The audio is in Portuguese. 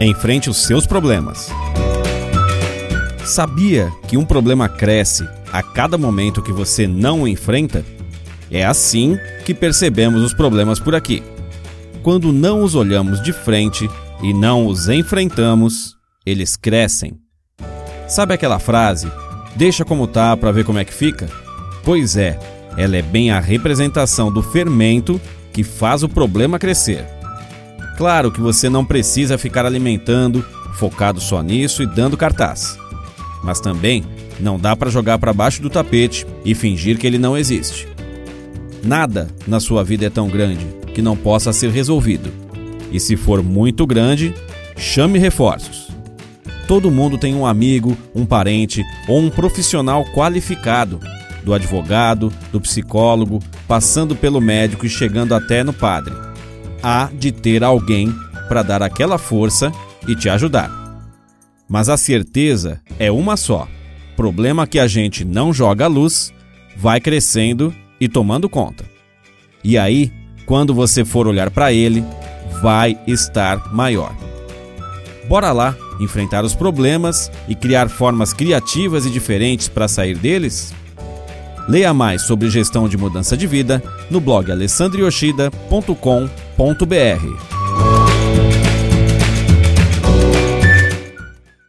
Enfrente os seus problemas. Sabia que um problema cresce a cada momento que você não o enfrenta? É assim que percebemos os problemas por aqui. Quando não os olhamos de frente e não os enfrentamos, eles crescem. Sabe aquela frase? Deixa como tá para ver como é que fica? Pois é, ela é bem a representação do fermento que faz o problema crescer. Claro que você não precisa ficar alimentando, focado só nisso e dando cartaz. Mas também não dá para jogar para baixo do tapete e fingir que ele não existe. Nada na sua vida é tão grande que não possa ser resolvido. E se for muito grande, chame reforços. Todo mundo tem um amigo, um parente ou um profissional qualificado, do advogado, do psicólogo, passando pelo médico e chegando até no padre. Há de ter alguém para dar aquela força e te ajudar. Mas a certeza é uma só: problema que a gente não joga à luz vai crescendo e tomando conta. E aí, quando você for olhar para ele, vai estar maior. Bora lá enfrentar os problemas e criar formas criativas e diferentes para sair deles? Leia mais sobre gestão de mudança de vida no blog alessandrioshida.com.br. .br